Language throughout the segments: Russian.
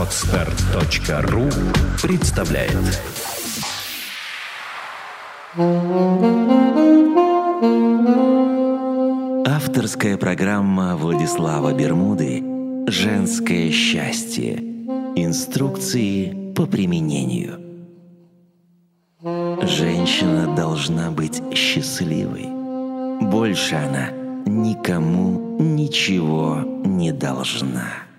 Отстар.ру представляет Авторская программа Владислава Бермуды «Женское счастье. Инструкции по применению». Женщина должна быть счастливой. Больше она никому ничего не должна.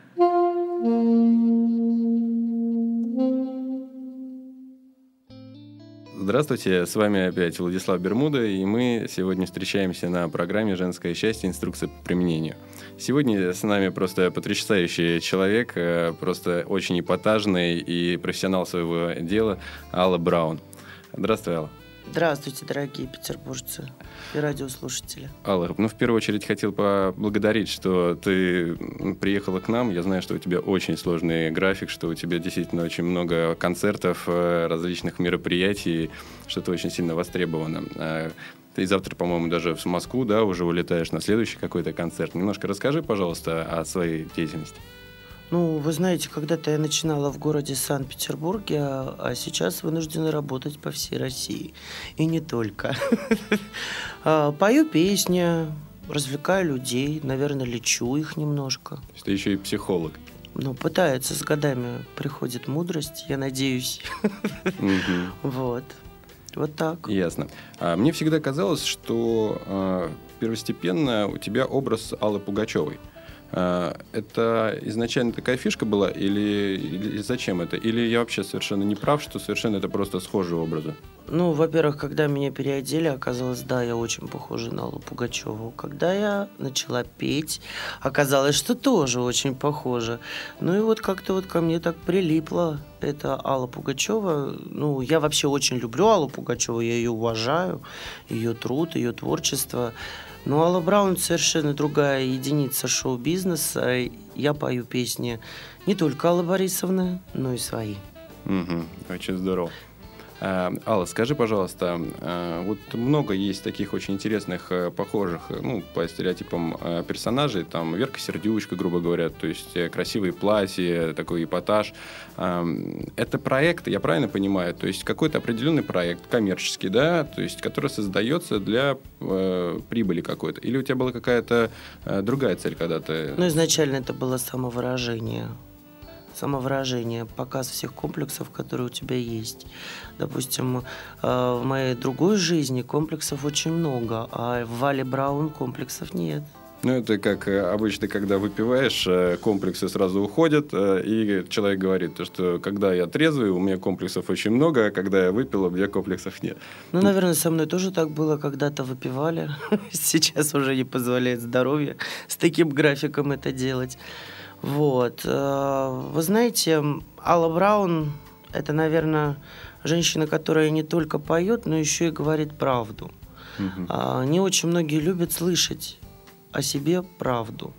Здравствуйте, с вами опять Владислав Бермуда, и мы сегодня встречаемся на программе «Женское счастье. Инструкция по применению». Сегодня с нами просто потрясающий человек, э, просто очень эпатажный и профессионал своего дела Алла Браун. Здравствуй, Алла. Здравствуйте, дорогие петербуржцы и радиослушатели. Алла, ну, в первую очередь хотел поблагодарить, что ты приехала к нам. Я знаю, что у тебя очень сложный график, что у тебя действительно очень много концертов, э, различных мероприятий, что ты очень сильно востребована. А, ты завтра, по-моему, даже в Москву, да, уже улетаешь на следующий какой-то концерт. Немножко расскажи, пожалуйста, о своей деятельности. Ну, вы знаете, когда-то я начинала в городе Санкт-Петербурге, а, а сейчас вынуждена работать по всей России. И не только. А, пою песни, развлекаю людей, наверное, лечу их немножко. То есть ты еще и психолог. Ну, пытается, с годами приходит мудрость, я надеюсь. Вот. Вот так. Ясно. А мне всегда казалось, что первостепенно у тебя образ Аллы Пугачевой. А, это изначально такая фишка была или, или зачем это? Или я вообще совершенно не прав, что совершенно это просто схожие образы? Ну, во-первых, когда меня переодели, оказалось, да, я очень похожа на Аллу Пугачеву. Когда я начала петь, оказалось, что тоже очень похожа. Ну и вот как-то вот ко мне так прилипло это Алла Пугачева. Ну, я вообще очень люблю Аллу Пугачеву, я ее уважаю, ее труд, ее творчество. Но Алла Браун совершенно другая единица шоу-бизнеса. Я пою песни не только Аллы Борисовны, но и свои. Угу, очень здорово. Э, Алла, скажи, пожалуйста, э, вот много есть таких очень интересных, э, похожих, ну, по стереотипам персонажей, там Верка Сердючка, грубо говоря, то есть красивые платья, такой эпатаж. Это проект, я правильно понимаю, то есть какой-то определенный проект, коммерческий, да, то есть который создается для прибыли какой-то, или у тебя была какая-то другая цель когда-то? Ну, изначально это было самовыражение самовыражение, показ всех комплексов, которые у тебя есть. Допустим, э, в моей другой жизни комплексов очень много, а в Вале Браун комплексов нет. Ну, это как э, обычно, когда выпиваешь, э, комплексы сразу уходят, и человек говорит, что когда я трезвый, у меня комплексов очень много, а когда я выпил, у меня комплексов нет. Ну, наверное, со мной тоже так было, когда-то выпивали. Сейчас уже не позволяет здоровье с таким графиком это делать. Вот. Э, вы знаете, Алла Браун – это, наверное, женщина, которая не только поет, но еще и говорит правду. Угу. Не очень многие любят слышать о себе правду.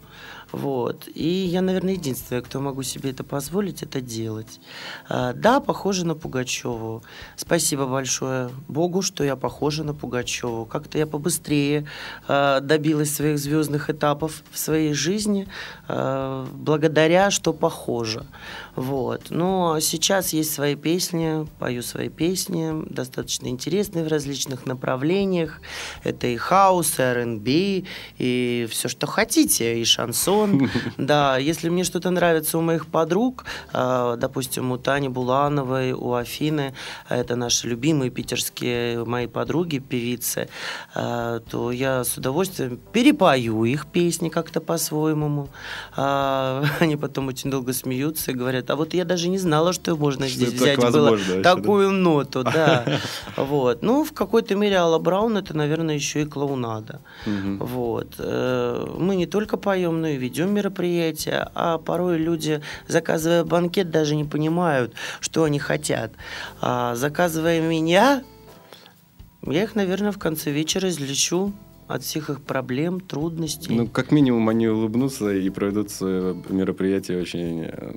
Вот. И я, наверное, единственная, кто могу себе это позволить, это делать. А, да, похожа на Пугачеву. Спасибо большое Богу, что я похожа на Пугачеву. Как-то я побыстрее а, добилась своих звездных этапов в своей жизни, а, благодаря, что похожа. Вот. Но сейчас есть свои песни, пою свои песни, достаточно интересные в различных направлениях. Это и хаус, и R&B, и все, что хотите, и шансон телефон. Да, если мне что-то нравится у моих подруг, а, допустим, у Тани Булановой, у Афины, это наши любимые питерские мои подруги, певицы, а, то я с удовольствием перепою их песни как-то по-своему. А, они потом очень долго смеются и говорят, а вот я даже не знала, что можно что здесь взять было такую да? ноту, да. Вот. Ну, в какой-то мере Алла Браун это, наверное, еще и клоунада. Вот. Э, мы не только поем, но и ведем ведем мероприятие, а порой люди, заказывая банкет, даже не понимают, что они хотят. А заказывая меня, я их, наверное, в конце вечера излечу от всех их проблем, трудностей. Ну, как минимум, они улыбнутся и проведут свое мероприятие очень э,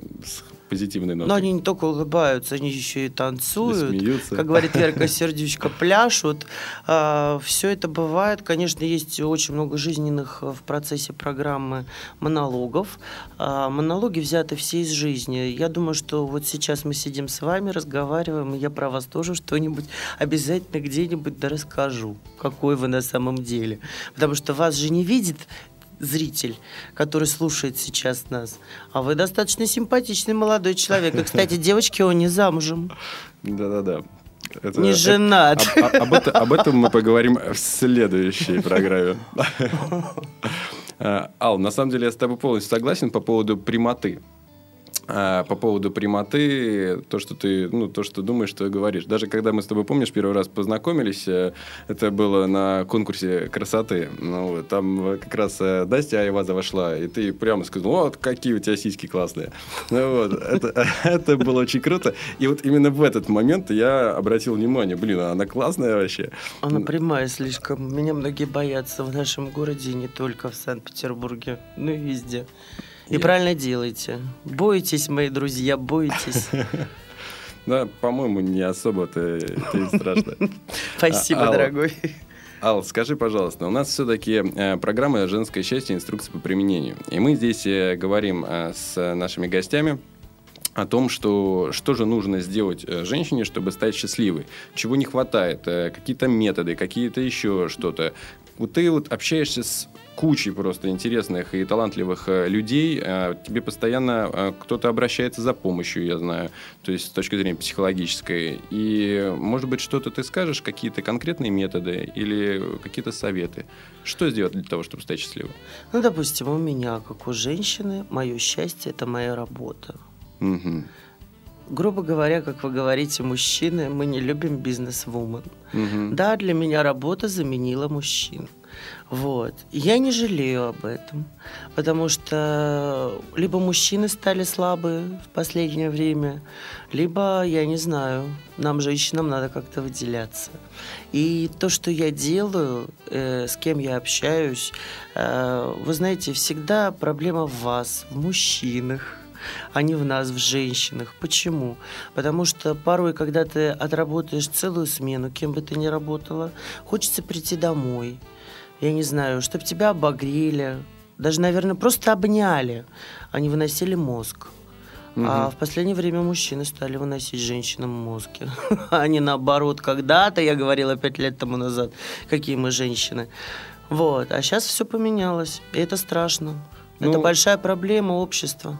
позитивной нотой. Но они не только улыбаются, они еще и танцуют. И смеются. Как говорит Верка Сердючка, пляшут. А, Все это бывает. Конечно, есть очень много жизненных в процессе программы монологов. А, Монологи взяты все из жизни. Я думаю, что вот сейчас мы сидим с вами, разговариваем, и я про вас тоже что-нибудь обязательно где-нибудь да расскажу, какой вы на самом деле. Потому что вас же не видит зритель, который слушает сейчас нас. А вы достаточно симпатичный молодой человек. И, кстати, девочки, он не замужем. Да-да-да. Это- Не это- женат. об, об это- об этом мы поговорим в следующей программе. А, Ал, на самом деле я с тобой полностью согласен по поводу прямоты. А, По поводу прямоты, то, что ты, ну, то, что думаешь, что говоришь. Даже когда мы с тобой, помнишь, первый раз познакомились, э, это было на конкурсе красоты. Ну, там как раз э, Настя Айваза вошла, и ты прямо сказал, вот какие у тебя сиськи классные. Ну, вот, это, это было очень круто. И вот именно в этот момент я обратил внимание, блин, а она классная вообще. Она прямая слишком. Меня многие боятся в нашем городе, и не только в Санкт-Петербурге, но и везде. И правильно делаете. Бойтесь, мои друзья, бойтесь. Да, по-моему, не особо-то и страшно. Спасибо, Алла. дорогой. Ал, скажи, пожалуйста, у нас все-таки программа «Женское счастье. Инструкция по применению». И мы здесь э, говорим э, с нашими гостями о том, что, что же нужно сделать э, женщине, чтобы стать счастливой. Чего не хватает, э, какие-то методы, какие-то еще что-то. Вот ты вот общаешься с кучей просто интересных и талантливых э, людей, э, тебе постоянно э, кто-то обращается за помощью, я знаю, то есть с точки зрения психологической. И, может быть, что-то ты скажешь, какие-то конкретные методы или какие-то советы. Что сделать для того, чтобы стать счастливым? Ну, допустим, у меня, как у женщины, мое счастье – это моя работа. Мгм. Грубо говоря, как вы говорите, мужчины, мы не любим бизнес-вумен. Мгм. Да, для меня работа заменила мужчин. Вот. Я не жалею об этом, потому что либо мужчины стали слабые в последнее время, либо, я не знаю, нам, женщинам, надо как-то выделяться. И то, что я делаю, э, с кем я общаюсь, э, вы знаете, всегда проблема в вас, в мужчинах, а не в нас, в женщинах. Почему? Потому что порой, когда ты отработаешь целую смену, кем бы ты ни работала, хочется прийти домой. Я не знаю, чтобы тебя обогрели, даже, наверное, просто обняли, а не выносили мозг. А Мгм. в последнее время мужчины стали выносить женщинам мозги. А не наоборот. Когда-то, я говорила пять лет тому назад, какие мы женщины. Вот. А сейчас все поменялось. И это страшно. Это Ну, большая проблема общества.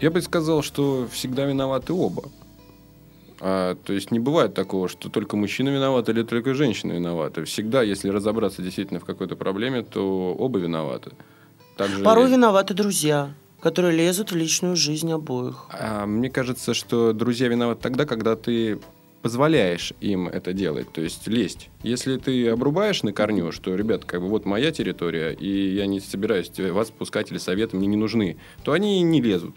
Я бы сказал, что всегда виноваты оба. А, то есть не бывает такого, что только мужчина виноват или только женщина виновата. Всегда, если разобраться действительно в какой-то проблеме, то оба виноваты. Также... Порой виноваты друзья, которые лезут в личную жизнь обоих. А, мне кажется, что друзья виноваты тогда, когда ты позволяешь им это делать, то есть лезть. Если ты обрубаешь на корню, что, ребят, как бы вот моя территория, и я не собираюсь вас пускать или советы мне не нужны, то они не лезут.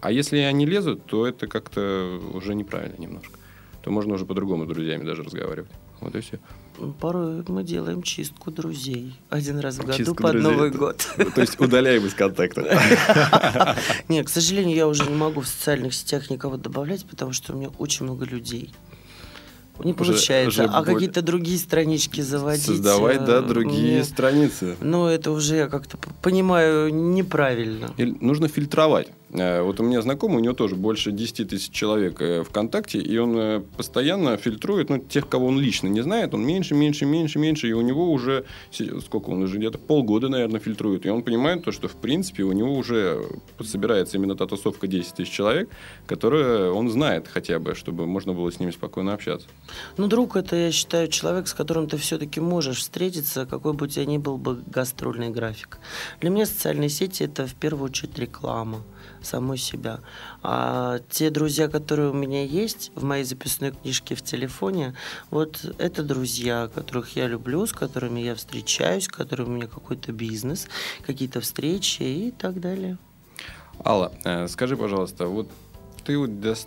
А если они лезут, то это как-то уже неправильно немножко. То можно уже по-другому с друзьями даже разговаривать. Вот и все. Порой мы делаем чистку друзей. Один раз в году Чистку под друзей. Новый год. То есть удаляем из контакта. Нет, к сожалению, я уже не могу в социальных сетях никого добавлять, потому что у меня очень много людей. Не Уже- получается. уже а более- какие-то другие странички заводить... Создавать, да, э, другие мне- страницы. Ну, это уже я как-то понимаю неправильно. Или нужно фильтровать. Э, Вот у меня знакомый, у него тоже больше 10 тысяч человек э, ВКонтакте, и он э, постоянно фильтрует, ну, тех, кого он лично не знает, он меньше, меньше, меньше, меньше, и у него уже, сколько он уже, где-то полгода, наверное, фильтрует, и он понимает то, что, в принципе, у него уже собирается именно та тусовка 10 тысяч человек, которую он знает хотя бы, чтобы можно было с ними спокойно общаться. Ну, друг, это, я считаю, человек, с которым ты все-таки можешь встретиться, какой бы у тебя ни был бы гастрольный график. Для меня социальные сети – это в первую очередь реклама самой себя. А те друзья, которые у меня есть в моей записной книжке в телефоне, вот это друзья, которых я люблю, с которыми я встречаюсь, с которыми у меня какой-то бизнес, какие-то встречи и так далее. Алла, э, скажи, пожалуйста, вот ты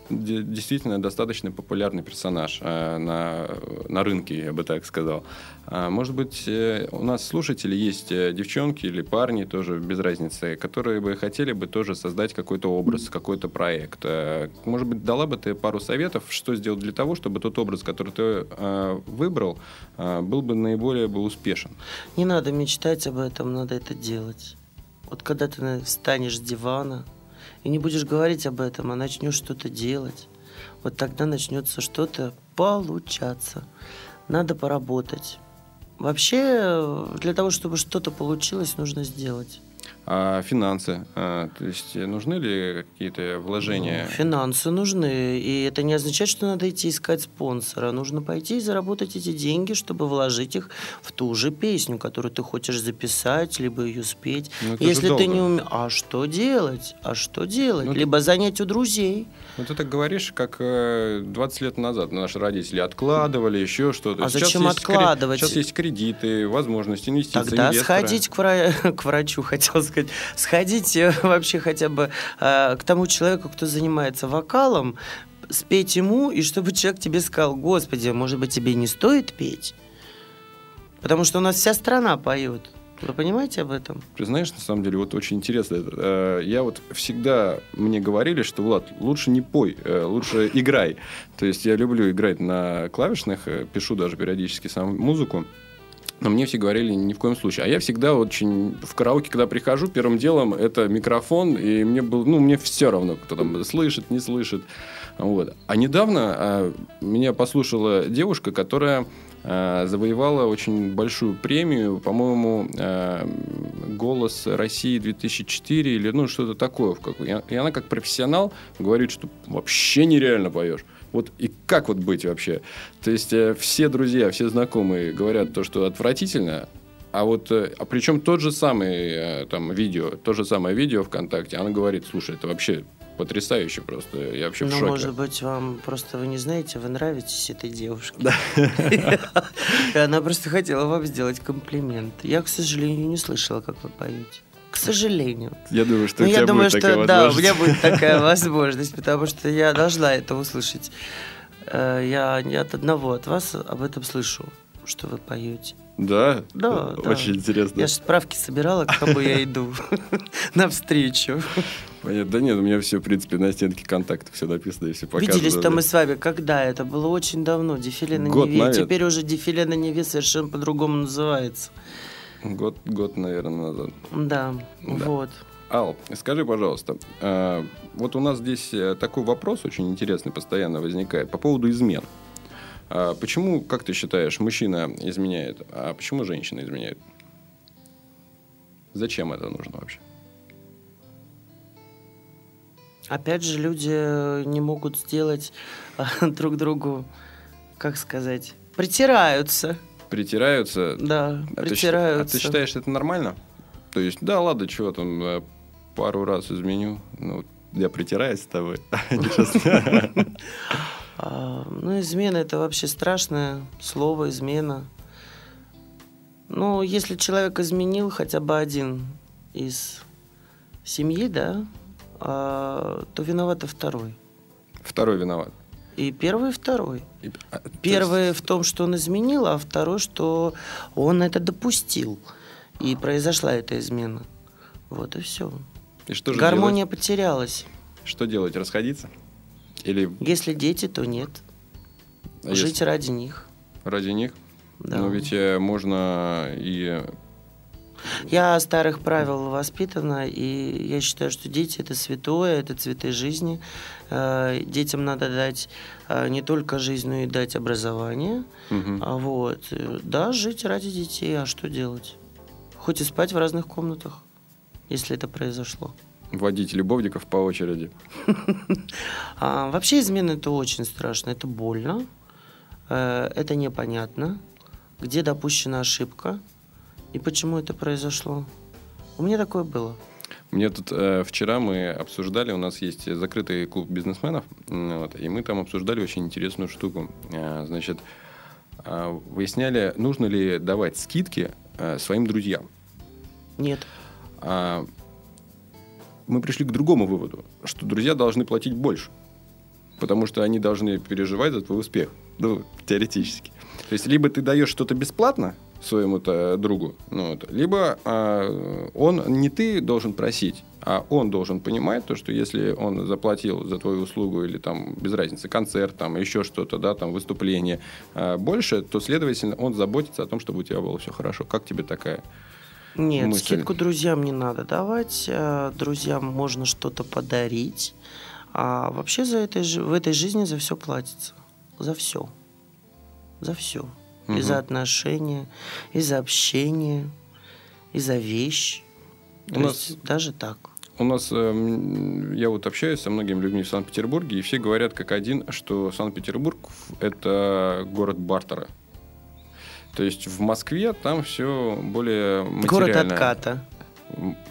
действительно достаточно популярный персонаж э, на, на рынке, я бы так сказал. А, может быть, э, у нас слушатели есть э, девчонки или парни, тоже без разницы, которые бы хотели бы тоже создать какой-то образ, какой-то проект. Э, Может быть, дала бы ты пару советов, что сделать для того, чтобы тот образ, который ты э, выбрал, э, был бы наиболее бы успешен? Не надо мечтать об этом, надо это делать. Вот когда ты встанешь с дивана и не будешь говорить об этом, а начнешь что-то делать, вот тогда начнется что-то получаться. Надо поработать. Вообще, э, для того, чтобы что-то получилось, нужно сделать. А финансы? А, то есть э, нужны ли какие-то вложения? Ну, Финансы нужны, и это не означает, что надо идти искать спонсора. Нужно пойти и заработать эти деньги, чтобы вложить их в ту же песню, которую ты хочешь записать, либо ее спеть. Ну, Если ты не умеешь... А что делать? А что делать? Ну, ты- либо занять у друзей. Ну, ты так говоришь, как э, 20 лет назад наши родители откладывали еще что-то. А Сейчас зачем есть кре- откладывать? Сейчас есть кредиты, возможности инвестиций. Тогда инвестора. сходить к, вра- к врачу, хотел сказать. Сходите вообще хотя бы э, к тому человеку, кто занимается вокалом, спеть ему, и чтобы человек тебе сказал, господи, может быть, тебе не стоит петь? Потому что у нас вся страна поет. Вы понимаете об этом? Ты знаешь, на самом деле, вот очень интересно. Э, Я вот всегда мне говорили, что Влад, лучше не пой, э, лучше играй. То есть я люблю играть на клавишных, э, пишу даже периодически сам музыку. Но мне все говорили ни в коем случае. А я всегда очень в караоке, когда прихожу, первым делом это микрофон, и мне было, ну, мне все равно, кто там слышит, не слышит. Вот. А недавно а, меня послушала девушка, которая а, завоевала очень большую премию, по-моему, а, «Голос России 2004» или ну что-то такое. И она как профессионал говорит, что вообще нереально поешь. Вот и как вот быть вообще? То есть э, все друзья, все знакомые говорят то, что отвратительно, а вот, э, а причем тот же самый э, там видео, то же самое видео ВКонтакте, она говорит, слушай, это вообще потрясающе просто, я вообще в Ну, шоке. может быть, вам просто вы не знаете, вы нравитесь этой девушке. И Она просто хотела вам сделать комплимент. Я, к сожалению, не слышала, как вы поете. К сожалению. Я думаю, что Ну, у я тебя думаю, будет такая что да, у меня будет такая возможность, потому что я должна это услышать. Э, Я не от одного от вас об этом слышу, что вы поете. Да? Да, да. Очень интересно. Я же справки собирала, к кому я иду навстречу. Понятно. Да нет, у меня все, в принципе, на стенке контактов все написано и все показано. Виделись-то мы с вами когда? Это было очень давно. Дефиле на Год, Неве. Теперь уже дефиле на Неве совершенно по-другому называется. Год, год, наверное, назад. Да, Да. вот. Ал, скажи, пожалуйста, э, вот у нас здесь э, такой вопрос очень интересный постоянно возникает по поводу измен. А почему, как ты считаешь, мужчина изменяет, а почему женщина изменяет? Зачем это нужно вообще? Опять же, люди не могут сделать а, друг другу, как сказать, притираются. Притираются? Да, А ты, притираются. а ты считаешь, это нормально? То есть, да, ладно, чего там, э, пару раз изменю, ну, я притираюсь с тобой. Страшного. А, ну, измена это вообще страшное слово, измена. Ну, если человек изменил хотя бы один из семьи, да, а, то виноват и второй. Второй виноват. И первый, и второй. И- а, есть- в том, что он изменил, а второй, что он это допустил. И произошла эта измена. Вот и все. И что же Гармония потерялась. делать? Что делать? Расходиться? Или Если дети, то нет. а Жить если ради них. ради них? Да. Но ведь э, можно и... Я старых правил воспитана, и я считаю, что дети это святое, это цветы жизни. Э, Детям надо дать э, не только жизнь, но и дать образование. А вот, э, да, жить ради детей, а что делать? Хоть и спать в разных комнатах, если это произошло. Водить любовников по очереди. А, вообще измена это очень страшно, это больно, э, это непонятно, где допущена ошибка и почему это произошло. У меня такое было. Мне тут э, вчера мы обсуждали, у нас есть закрытый клуб бизнесменов, вот, и мы там обсуждали очень интересную штуку. Э, значит, э, выясняли, нужно ли давать скидки э, своим друзьям. Нет. А, мы пришли к другому выводу, что друзья должны платить больше. Потому что они должны переживать за твой успех. Ну, теоретически. То есть, либо ты даешь что-то бесплатно своему-то другу, ну, вот, либо а, он не ты должен просить, а он должен понимать то, что если он заплатил за твою услугу или там без разницы концерт, там еще что-то, да, там выступление а, больше, то следовательно он заботится о том, чтобы у тебя было все хорошо. Как тебе такая? Нет, мысль? скидку друзьям не надо давать. э, Друзьям можно что-то подарить. А вообще за этой, в этой жизни за все платится. За все. За все. И Мгм. за отношения, и за общение, и за вещи. То У нас- есть даже так. У нас, эм, я вот общаюсь со многими людьми в Санкт-Петербурге, и все говорят как один, что Санкт-Петербург – это город бартера. То есть в Москве там все более Город материально. отката.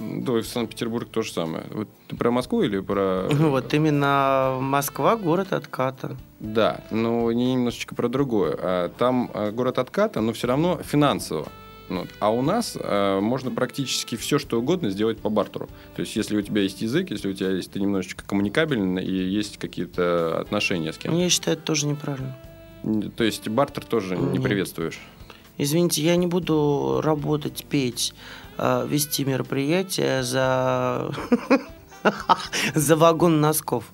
Да, и в Санкт-Петербург то же самое. Вот ты про Москву или про... Вот именно Москва город отката. Да, но не немножечко про другое. А, Там а, город отката, но все равно финансово. Ну, а у нас а, можно практически все, что угодно сделать по бартеру. То есть, если у тебя есть язык, если у тебя есть ты немножечко коммуникабельный и есть какие-то отношения с кем Я считаю, это тоже неправильно. То есть, бартер тоже не Нет. приветствуешь. Извините, я не буду работать, петь, э, вести мероприятия за за вагон носков.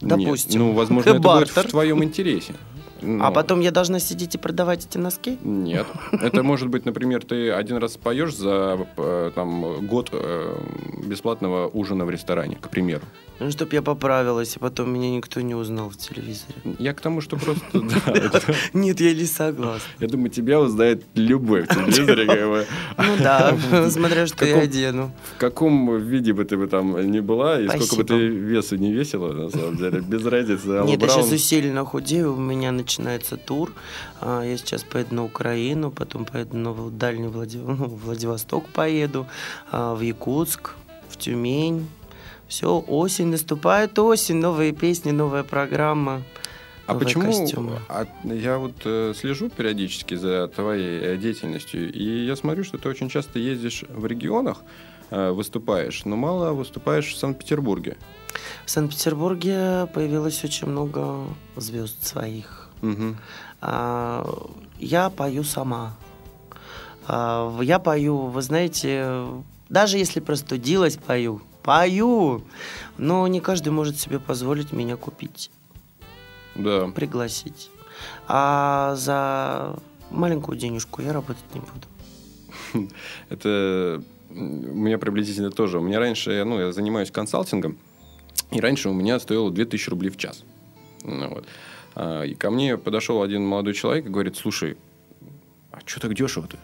Нет, Допустим. ну, возможно, это будет в твоем интересе. А Но- потом я должна сидеть и продавать эти носки? Нет. Это может быть, например, ты один раз поешь за э, там, год э, бесплатного ужина в ресторане, к примеру. Ну, чтоб я поправилась, и потом меня никто не узнал в телевизоре. Я к тому, что просто... Нет, я не согласна. Я думаю, тебя узнает любой в телевизоре. как бы. Ну да, смотря что я одену. В каком виде бы ты бы там ни была, и сколько бы ты весу не весила, на самом деле, без разницы. Нет, я сейчас усиленно худею, у меня начинается тур. А, Я сейчас поеду на Украину, потом поеду на дальний ну, Владивосток поеду, а, в Якутск, в Тюмень. Все, осень наступает, осень, новые песни, новая программа. А почему костюмы. а, я вот э, слежу периодически за твоей э, деятельностью, и я смотрю, что ты очень часто ездишь в регионах, э, выступаешь, но мало выступаешь в Санкт-Петербурге. В Санкт-Петербурге появилось очень много звезд своих. Мгм. А, Я пою сама. А, Я пою, вы знаете, даже если простудилась, пою. Пою! Но не каждый может себе позволить меня купить, Да. пригласить. А за маленькую денежку я работать не буду. Это у меня приблизительно тоже. У меня раньше, ну, я занимаюсь консалтингом, и раньше у меня стоило 2000 рублей в час. Ну, вот. А, И ко мне подошел один молодой человек и говорит, слушай, а что так дешево-то?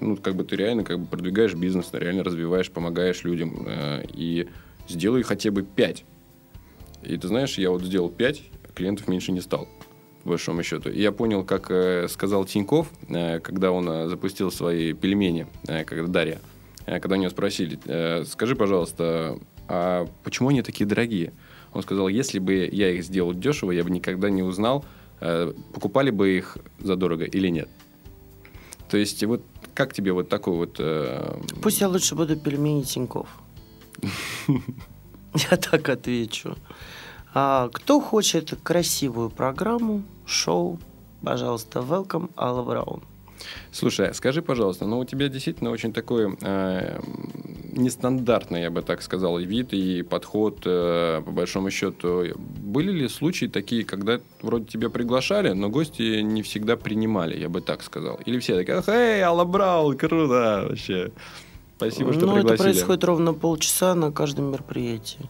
Ну, как бы ты реально как бы продвигаешь бизнес, реально развиваешь, помогаешь людям. э, И сделай хотя бы 5. И ты знаешь, я вот сделал 5, клиентов меньше не стал по большому счету. И я понял, как э, сказал Тиньков, э, когда он запустил свои пельмени, когда Дарья, э, когда у него спросили, скажи, пожалуйста, а почему они такие дорогие? Он сказал, если бы я их сделал дешево, я бы никогда не узнал, покупали бы их задорого или нет. То есть, вот как тебе вот такой вот... э, Пусть я лучше буду пельмени Тиньков. Я так отвечу. А, кто хочет красивую программу, шоу, пожалуйста, welcome, Алла Браун. Слушай, а скажи, пожалуйста, ну у тебя действительно очень такой э, нестандартный, я бы так сказал, вид и подход, э, по большому счету. Были ли случаи такие, когда вроде тебя приглашали, но гости не всегда принимали, я бы так сказал? Или все такие, ах, эй, Алла Браун, круто вообще. Спасибо, что ну, это пригласили. происходит ровно полчаса на каждом мероприятии.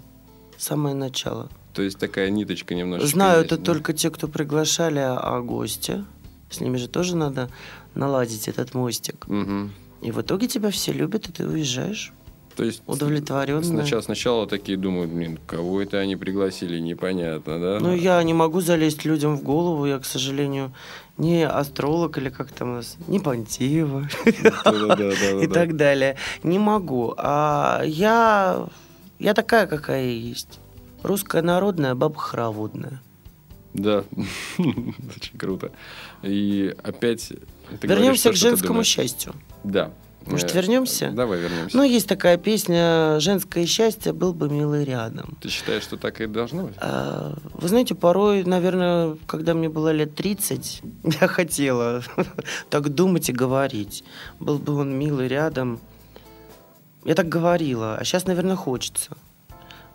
Самое начало. То есть такая ниточка немножечко Знаю есть, это да? только те, кто приглашали, а гости. С ними же тоже надо наладить этот мостик. Мгм. И в итоге тебя все любят, и ты уезжаешь То есть удовлетворенная. сначала, сначала такие думают, блин, кого это они пригласили, непонятно, да? Ну, я не могу залезть людям в голову. Я, к сожалению, не астролог или как там у нас, не Пантеева Да-да-да-да-да. и так далее. Не могу. А я, я такая, какая есть. Русская народная, баба хороводная. Да, очень круто. И опять... ты говоришь Вернемся то, к женскому счастью. Да. Может, Э, вернемся? Давай вернемся. Ну, есть такая песня «Женское счастье был бы милый рядом». Ты считаешь, что так и должно быть? А, Вы знаете, порой, наверное, когда мне было лет 30, я хотела так думать и говорить. Был бы он милый рядом. Я так говорила, а сейчас, наверное, хочется.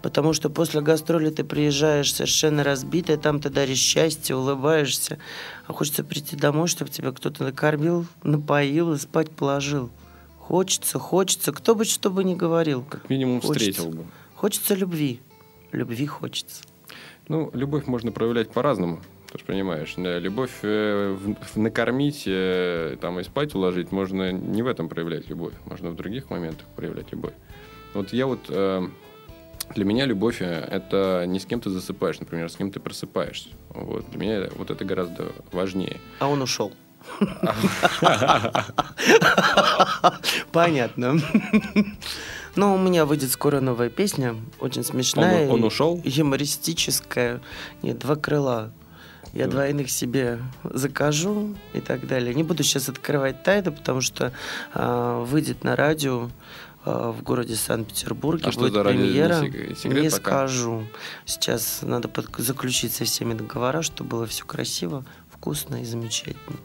Потому что после гастроли ты приезжаешь совершенно разбитый, там ты даришь счастье, улыбаешься. А хочется прийти домой, чтобы тебя кто-то накормил, напоил и спать положил. Хочется, хочется, кто бы что бы ни говорил. Как минимум Хочется. встретил бы. Хочется любви. Любви хочется. Ну, любовь можно проявлять по-разному. Ты же понимаешь, да, любовь э, в- в- накормить э, там, и спать уложить, можно не в этом проявлять любовь, можно в других моментах проявлять любовь. Вот я вот... э, для меня любовь э, это не с кем ты засыпаешь, например, а с кем ты просыпаешься. Вот. Для меня вот это гораздо важнее. А он ушел. Понятно. Ну, у меня выйдет скоро новая песня, очень смешная. Он- ушел? Юмористическая. Нет, два крыла. Я двойных себе закажу и так далее. Не буду сейчас открывать тайны, потому что а, выйдет на радио в городе Санкт-Петербурге. А что будет? Не премьера. сек- секрет Не пока? скажу. Сейчас надо под- заключить со всеми договора, чтобы было все красиво, вкусно и замечательно.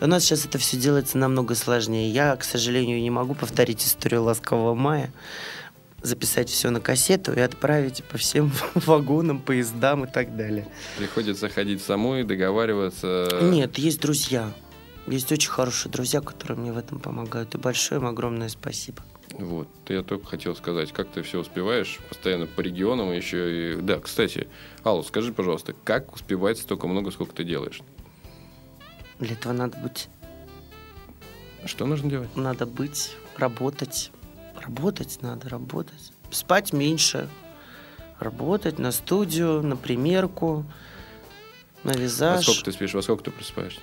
У нас сейчас это все делается намного сложнее. Я, к сожалению, не могу повторить историю «Ласкового мая», записать все на кассету и отправить по всем вагонам, поездам и так далее. Приходится ходить самой, договариваться. Нет, есть друзья. Есть очень хорошие друзья, которые мне в этом помогают. И большое им огромное спасибо. Вот, я только хотел сказать, как ты все успеваешь постоянно по регионам еще и... Да, кстати, Аллу, скажи, пожалуйста, как успевать столько много, сколько ты делаешь? Для этого надо быть, Что нужно делать? надо быть, работать. Работать надо, работать. Спать меньше. Работать на студию, на примерку, на Во визаж. сколько ты спишь, во сколько ты просыпаешься?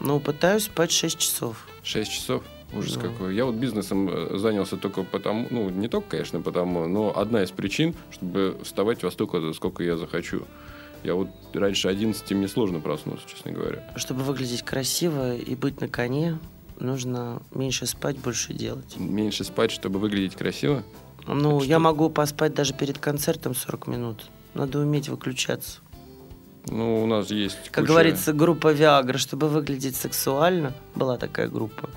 Ну, пытаюсь спать 6 часов. Шесть часов? Ужас Ну. какой. Я вот бизнесом э, занялся только потому, ну, не только, конечно, потому, но одна из причин, чтобы вставать во столько, сколько я захочу. Я вот раньше 11 мне сложно проснуться, честно говоря. Чтобы выглядеть красиво и быть на коне, нужно меньше спать, больше делать. Меньше спать, чтобы выглядеть красиво. Ну, Так я что- могу поспать даже перед концертом 40 минут. Надо уметь выключаться. Ну, у нас есть Как куча- говорится, группа Viagra, чтобы выглядеть сексуально, была такая группа,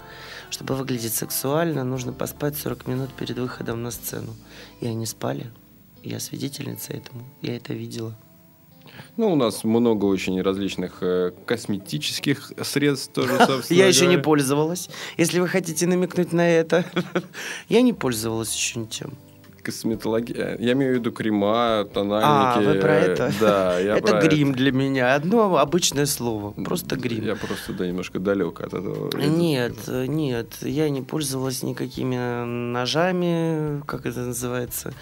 чтобы выглядеть сексуально, нужно поспать 40 минут перед выходом на сцену. И они спали. Я свидетельница этому. Я это видела. Ну, у нас много очень различных э, косметических средств тоже, собственно Я еще не пользовалась. Если вы хотите намекнуть на это. Я не пользовалась еще ничем. Косметология. Я имею в виду крема, тональники. А, вы про это? Да, я это грим для меня. Одно обычное слово. Просто грим. Я просто, да, немножко далек от этого. Нет, э, нет, я не пользовалась никакими ножами, как это называется, э,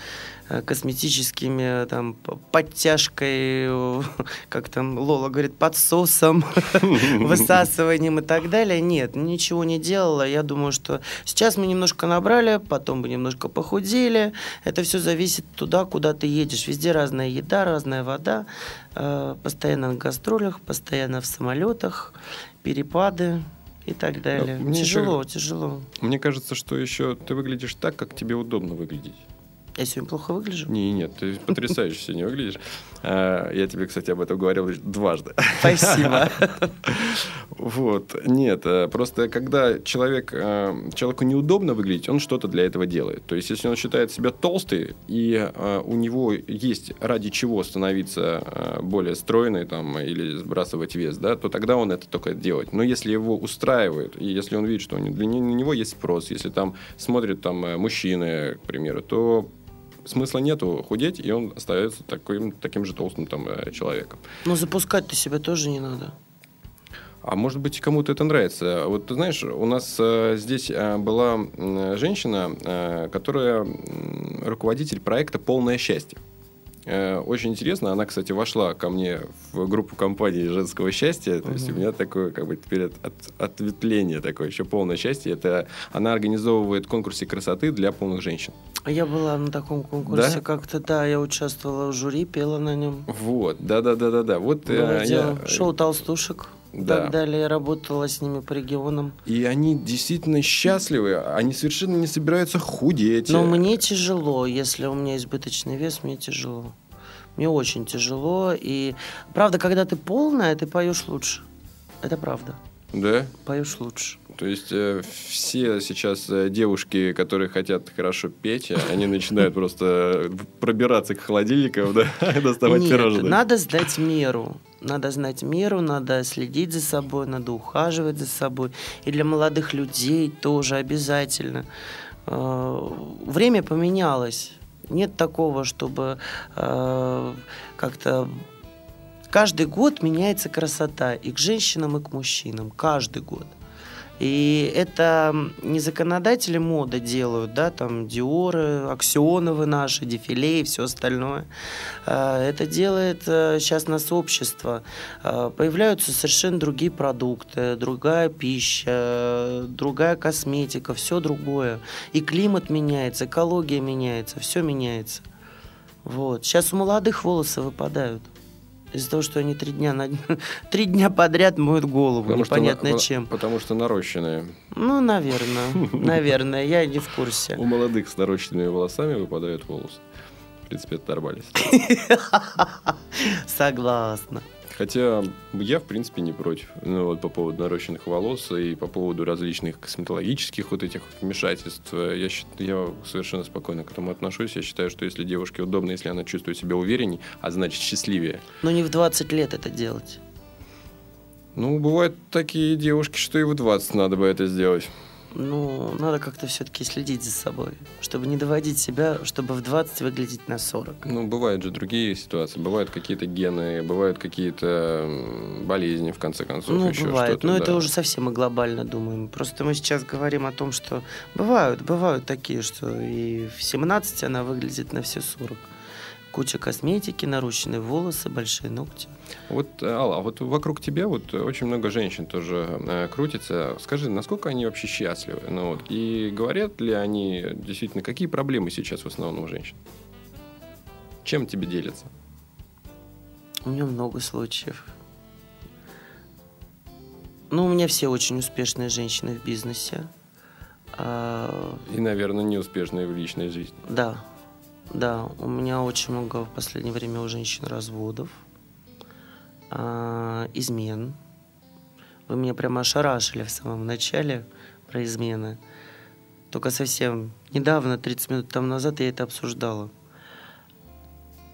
косметическими, э, там, подтяжкой, э, как там Лола говорит, подсосом, высасыванием и так далее. Нет, ничего не делала. Я думаю, что сейчас мы немножко набрали, потом мы немножко похудели. Это все зависит туда, куда ты едешь. Везде разная еда, разная вода. Э, Постоянно на гастролях, постоянно в самолетах, перепады и так далее. мне тяжело, тяжело. Мне кажется, что еще ты выглядишь так, как тебе удобно выглядеть. Я сегодня плохо выгляжу? Не, нет, ты потрясающе сегодня выглядишь. А, Я тебе, кстати, об этом говорил дважды. Спасибо. Вот, нет, э, просто когда человек, э, человеку неудобно выглядеть, он что-то для этого делает. То есть, если он считает себя толстый, и э, у него есть ради чего становиться более стройной там, или сбрасывать вес, да, то тогда он это только делает. Но если его устраивает, и если он видит, что для него есть спрос, если там смотрят там мужчины, к примеру, то смысла нету худеть, и он остается таким, таким же толстым там, э, человеком. Но запускать-то себя тоже не надо. А может быть, кому-то это нравится. Вот ты знаешь, у нас э, здесь э, была м, женщина, э, которая м, руководитель проекта «Полное счастье». Э, Очень интересно. Она, кстати, вошла ко мне в группу компании женского счастья. То есть у меня такое, как бы, теперь от- от- ответвление такое, еще полное счастье. Это она организовывает конкурсы красоты для полных женщин. А Я была на таком конкурсе Да? как-то, да, я участвовала в жюри, пела на нем. Вот, да-да-да-да-да. Вот э, я- дело. Шоу толстушек. Да. так далее. Я работала с ними по регионам. И они действительно счастливы, они совершенно не собираются худеть. Но мне тяжело, если у меня избыточный вес, мне тяжело. Мне очень тяжело. И правда, когда ты полная, ты поешь лучше. Это правда. Да? Поешь лучше. То есть э, все сейчас э, девушки, которые хотят хорошо петь, э, они начинают просто пробираться к холодильникам, да, доставать Нет, пирожные. надо знать меру. Надо знать меру, надо следить за собой, надо ухаживать за собой. И для молодых людей тоже обязательно. Э, Время поменялось. Нет такого, чтобы э, как-то каждый год меняется красота и к женщинам, и к мужчинам. Каждый год. И это не законодатели моды делают, да, там Диоры, Аксионовы наши, Дефиле и все остальное. Э, Это делает э, сейчас нас общество. Э, Появляются совершенно другие продукты, другая пища, э, другая косметика, все другое. И климат меняется, экология меняется, все меняется. Вот. Сейчас у молодых волосы выпадают. Из-за того, что они три дня, на... три дня подряд моют голову, что непонятно на- чем. Потому что нарощенные. Ну, наверное, наверное, я не в курсе. У молодых с нарощенными волосами выпадают волосы. В принципе, это нормально. Согласна. Хотя я, в принципе, не против. Ну, вот по поводу нарощенных волос и по поводу различных косметологических вот этих вмешательств. Я, я совершенно спокойно к этому отношусь. Я считаю, что если девушке удобно, если она чувствует себя уверенней, а значит счастливее. Но не в 20 лет это делать. Ну, бывают такие девушки, что и в 20 надо бы это сделать. Ну, надо как-то все-таки следить за собой, чтобы не доводить себя, чтобы в 20 выглядеть на 40. Ну, бывают же другие ситуации. Бывают какие-то гены, бывают какие-то болезни, в конце концов, Ну, еще бывает. что-то. Но да. это уже совсем мы глобально думаем. Просто мы сейчас говорим о том, что бывают, бывают такие, что и в 17 она выглядит на все 40. Куча косметики, нарощенные волосы, большие ногти. Вот, э, Алла, вот вокруг тебя вот очень много женщин тоже э, крутится. Скажи, насколько они вообще счастливы? Ну, вот, и говорят ли они действительно, какие проблемы сейчас в основном у женщин? Чем тебе делятся? У меня много случаев. Ну, у меня все очень успешные женщины в бизнесе. А, И, наверное, неуспешные в личной жизни. да, да, у меня очень много в последнее время у женщин разводов, а, измен. Вы меня прямо ошарашили в самом начале про измены. Только совсем недавно, 30 минут тому назад, я это обсуждала.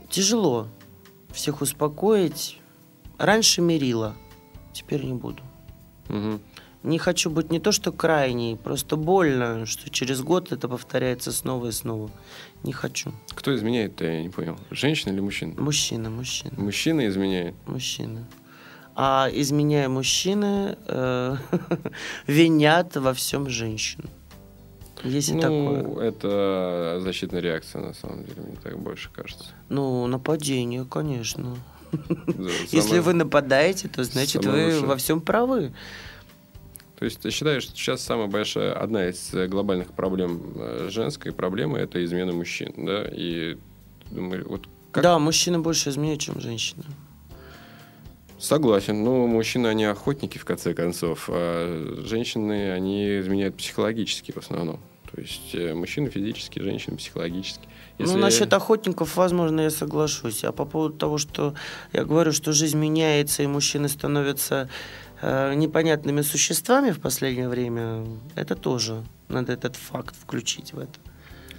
Тяжело всех успокоить. Раньше мирила, теперь не буду. Мгм. Не хочу быть не то что крайней, просто больно, что через год это повторяется снова и снова. Не хочу. Кто изменяет-то, я не понял. Женщина или мужчина? Мужчина, мужчина, Мужчина изменяет. мужчина. А изменяя мужчины, э, винят во всем женщин. Есть и ну, такое. это защитная реакция, на самом деле, мне так больше кажется. Ну, нападение, конечно. Да, Если вы нападаете, то значит вы лучшее. во всем правы. То есть ты считаешь, что сейчас самая большая, одна из э, глобальных проблем э, женской проблемы это измена мужчин, да? И думаю, вот как... Да, мужчины больше изменяют, чем женщины. Согласен. Ну, мужчины, они охотники, в конце концов. А женщины, они изменяют психологически в основном. То есть э, мужчины физически, женщины психологически. Если- Ну, насчет охотников, возможно, я соглашусь. А по поводу того, что я говорю, что жизнь меняется, и мужчины становятся э, непонятными существами в последнее время, это тоже надо этот факт включить в это.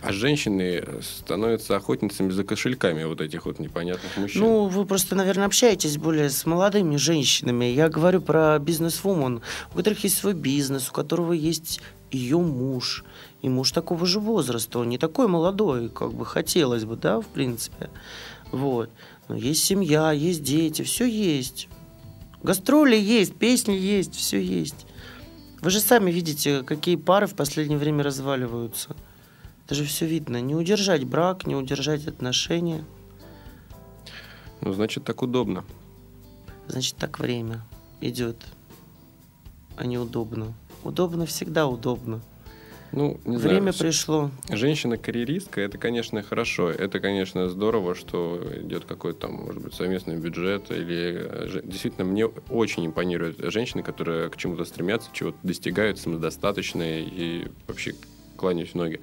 А женщины становятся охотницами за кошельками вот этих вот непонятных мужчин. Ну, вы просто, наверное, общаетесь более с молодыми женщинами. Я говорю про бизнес-вумен, у которых есть свой бизнес, у которого есть ее муж. И муж такого же возраста, он не такой молодой, как бы хотелось бы, да, в принципе. Вот. Но есть семья, есть дети, все есть. Гастроли есть, песни есть, все есть. Вы же сами видите, какие пары в последнее время разваливаются. Это же все видно. Не удержать брак, не удержать отношения. Ну, значит, так удобно. Значит, так время идет, а не удобно. Удобно всегда удобно. Ну, не Время знаю. пришло. Женщина-карьеристка, это, конечно, хорошо. Это, конечно, здорово, что идет какой-то там, может быть, совместный бюджет. Или э, действительно, мне очень импонируют женщины, которые к чему-то стремятся, чего-то достигают, самодостаточные и вообще кланяюсь в ноги.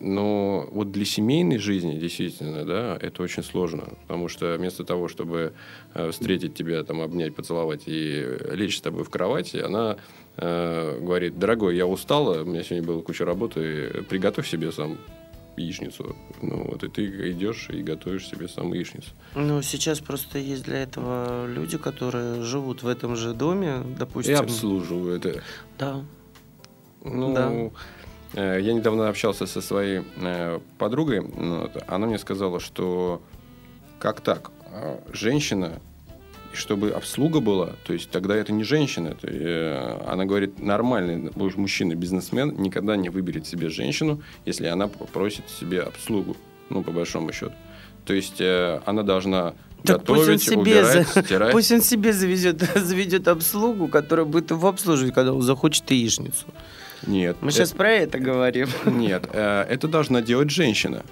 Но вот для семейной жизни, действительно, да, это очень сложно. Потому что вместо того, чтобы э, встретить тебя, там, обнять, поцеловать и лечь с тобой в кровати, она э, говорит, дорогой, я устала, у меня сегодня была куча работы, приготовь себе сам яичницу. Ну, вот и ты идешь и готовишь себе сам яичницу. Ну, сейчас просто есть для этого люди, которые живут в этом же доме, И допустим. обслуживают. это. Да. Ну, Да. Э, я недавно общался со своей э, подругой. ну, она мне сказала, что как так? А, Женщина, чтобы обслуга была, то есть тогда это не женщина. э, она говорит, нормальный мужчина-бизнесмен никогда не выберет себе женщину, если она попросит себе обслугу, ну, по большому счету. То есть она должна Так пусть он готовить, себе убирать, за- стирать. Пусть он себе завезет, заведет обслугу, которая будет его обслуживать, когда он захочет яичницу. Нет. Мы э, сейчас про это говорим. Нет, э, это должна делать женщина,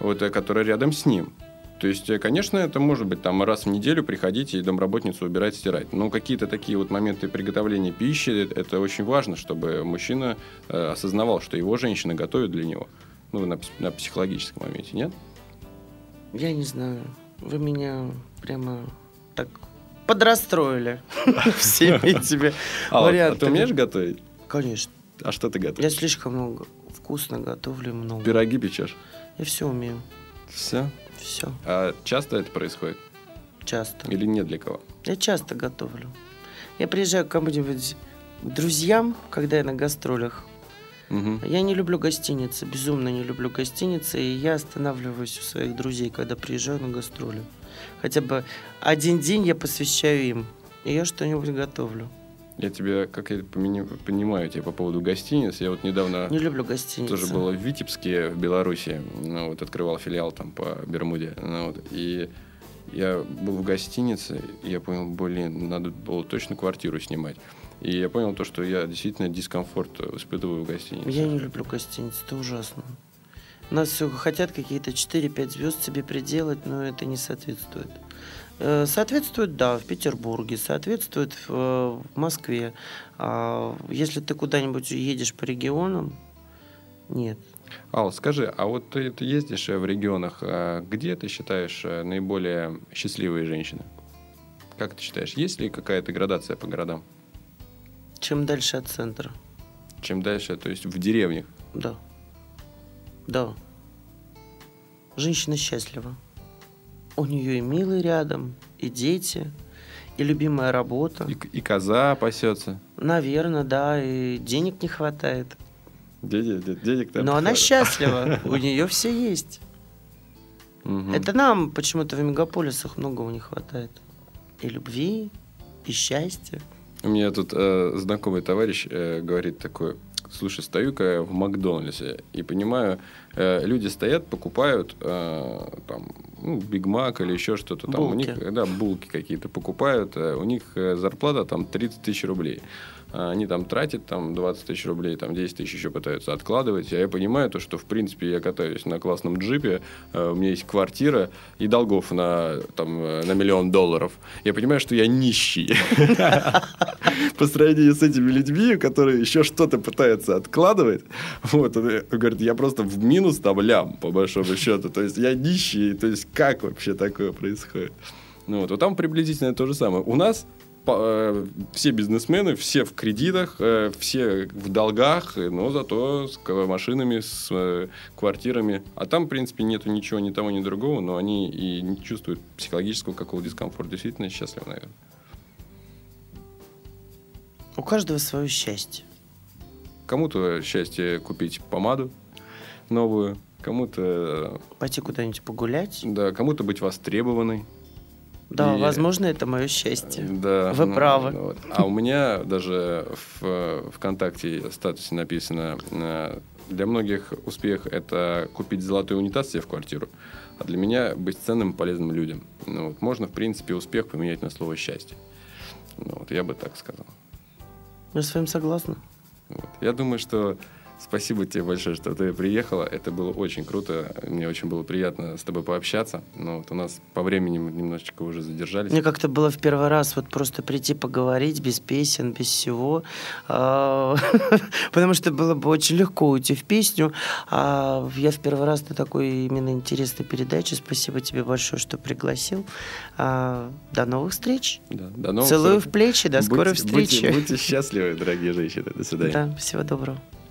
вот, э, которая рядом с ним. То есть, э, конечно, это может быть там раз в неделю приходить и домработницу убирать, стирать. Но какие-то такие вот моменты приготовления пищи, э, это очень важно, чтобы мужчина э, осознавал, что его женщина готовит для него. Ну, на, на психологическом моменте, нет? Я не знаю. Вы меня прямо так подрастроили всеми этими А, вот, а ты вариантами. умеешь готовить? Конечно. А что ты Я готовишь? слишком много вкусно готовлю много. Пироги печешь? Я все умею. Все? Все. А часто это происходит? Часто. Или нет для кого? Я часто готовлю. Я приезжаю к кому-нибудь к друзьям, когда я на гастролях. Мгм. Я не люблю гостиницы, безумно не люблю гостиницы, и я останавливаюсь у своих друзей, когда приезжаю на гастроли. Хотя бы один день я посвящаю им, и я что-нибудь готовлю. Я тебя, как я понимаю, тебя по поводу гостиниц, я вот недавно... Не люблю гостиницы. Тоже было в Витебске, в Беларуси. Ну, вот открывал филиал там по Бермуде. Ну, вот, и я был в гостинице, и я понял, блин, надо было точно квартиру снимать. И я понял то, что я действительно дискомфорт испытываю в гостинице. Я не люблю гостиницы, это ужасно. У нас все хотят какие-то 4-5 звезд себе приделать, но это не соответствует. Э, Соответствует, да, в Петербурге, соответствует в, э, Москве. А если ты куда-нибудь едешь по регионам, нет. Ал, скажи, а вот ты, ты ездишь э, в регионах, где ты считаешь наиболее счастливые женщины? Как ты считаешь, есть ли какая-то градация по городам? Чем дальше от центра. Чем дальше, то есть в деревнях? Да. Да. Женщина счастлива. У нее и милый рядом, и дети, и любимая работа. И, и коза пасется. Наверное, да, и денег не хватает. Дядя, денег там Но она счастлива, у нее все есть. Это нам почему-то в мегаполисах многого не хватает. И любви, и счастья. У меня тут э, знакомый товарищ э, говорит такое, слушай, стою-ка я в Макдональдсе и понимаю, э, люди стоят, покупают э, там, ну, Биг Мак или еще что-то там. У Булки. них, да, булки какие-то покупают, э, у них э, зарплата там 30 тысяч рублей. А Они там тратят там 20 тысяч рублей, там 10 тысяч еще пытаются откладывать. А я понимаю то, что в принципе я катаюсь на классном джипе, э, у меня есть квартира и долгов на, там, э, на миллион долларов. Я понимаю, что я нищий. По сравнению с этими людьми, которые еще что-то пытаются откладывать, вот, он э, говорит, я просто в минус там лям, по большому счету. То есть я нищий, то есть как вообще такое происходит? Ну, вот, вот там приблизительно то же самое. У нас все бизнесмены, все в кредитах, э, все в долгах, э, но зато с машинами, с э, квартирами. А там, в принципе, нету ничего ни того, ни другого, но они и не чувствуют психологического какого дискомфорта. Действительно счастливы, наверное. У каждого свое счастье. Кому-то счастье купить помаду новую, кому-то, Пойти куда-нибудь погулять. э, да, кому-то быть востребованной. Да, И- возможно, это мое счастье. Да, Вы ну, правы. вот. А у меня даже в ВКонтакте статусе написано, э, для многих успех – это купить золотой унитаз себе в квартиру, а для меня быть ценным и полезным людям. Ну, вот, можно, в принципе, успех поменять на слово «счастье». Ну, вот, я бы так сказал. Я с вами согласна. Вот. Я думаю, что Спасибо тебе большое, что ты приехала. Это было очень круто. Мне очень было приятно с тобой пообщаться. Но вот у нас по времени мы немножечко уже задержались. Мне как-то было в первый раз вот просто прийти поговорить без песен, без всего. А, потому что было бы очень легко уйти в песню. А я в первый раз на такой именно интересной передаче. Спасибо тебе большое, что пригласил. А, до новых встреч. Да, до новых Целую встреч. в плечи. До скорой Будьте- встречи. Будьте, будьте счастливы, дорогие женщины. До свидания. Да, всего доброго.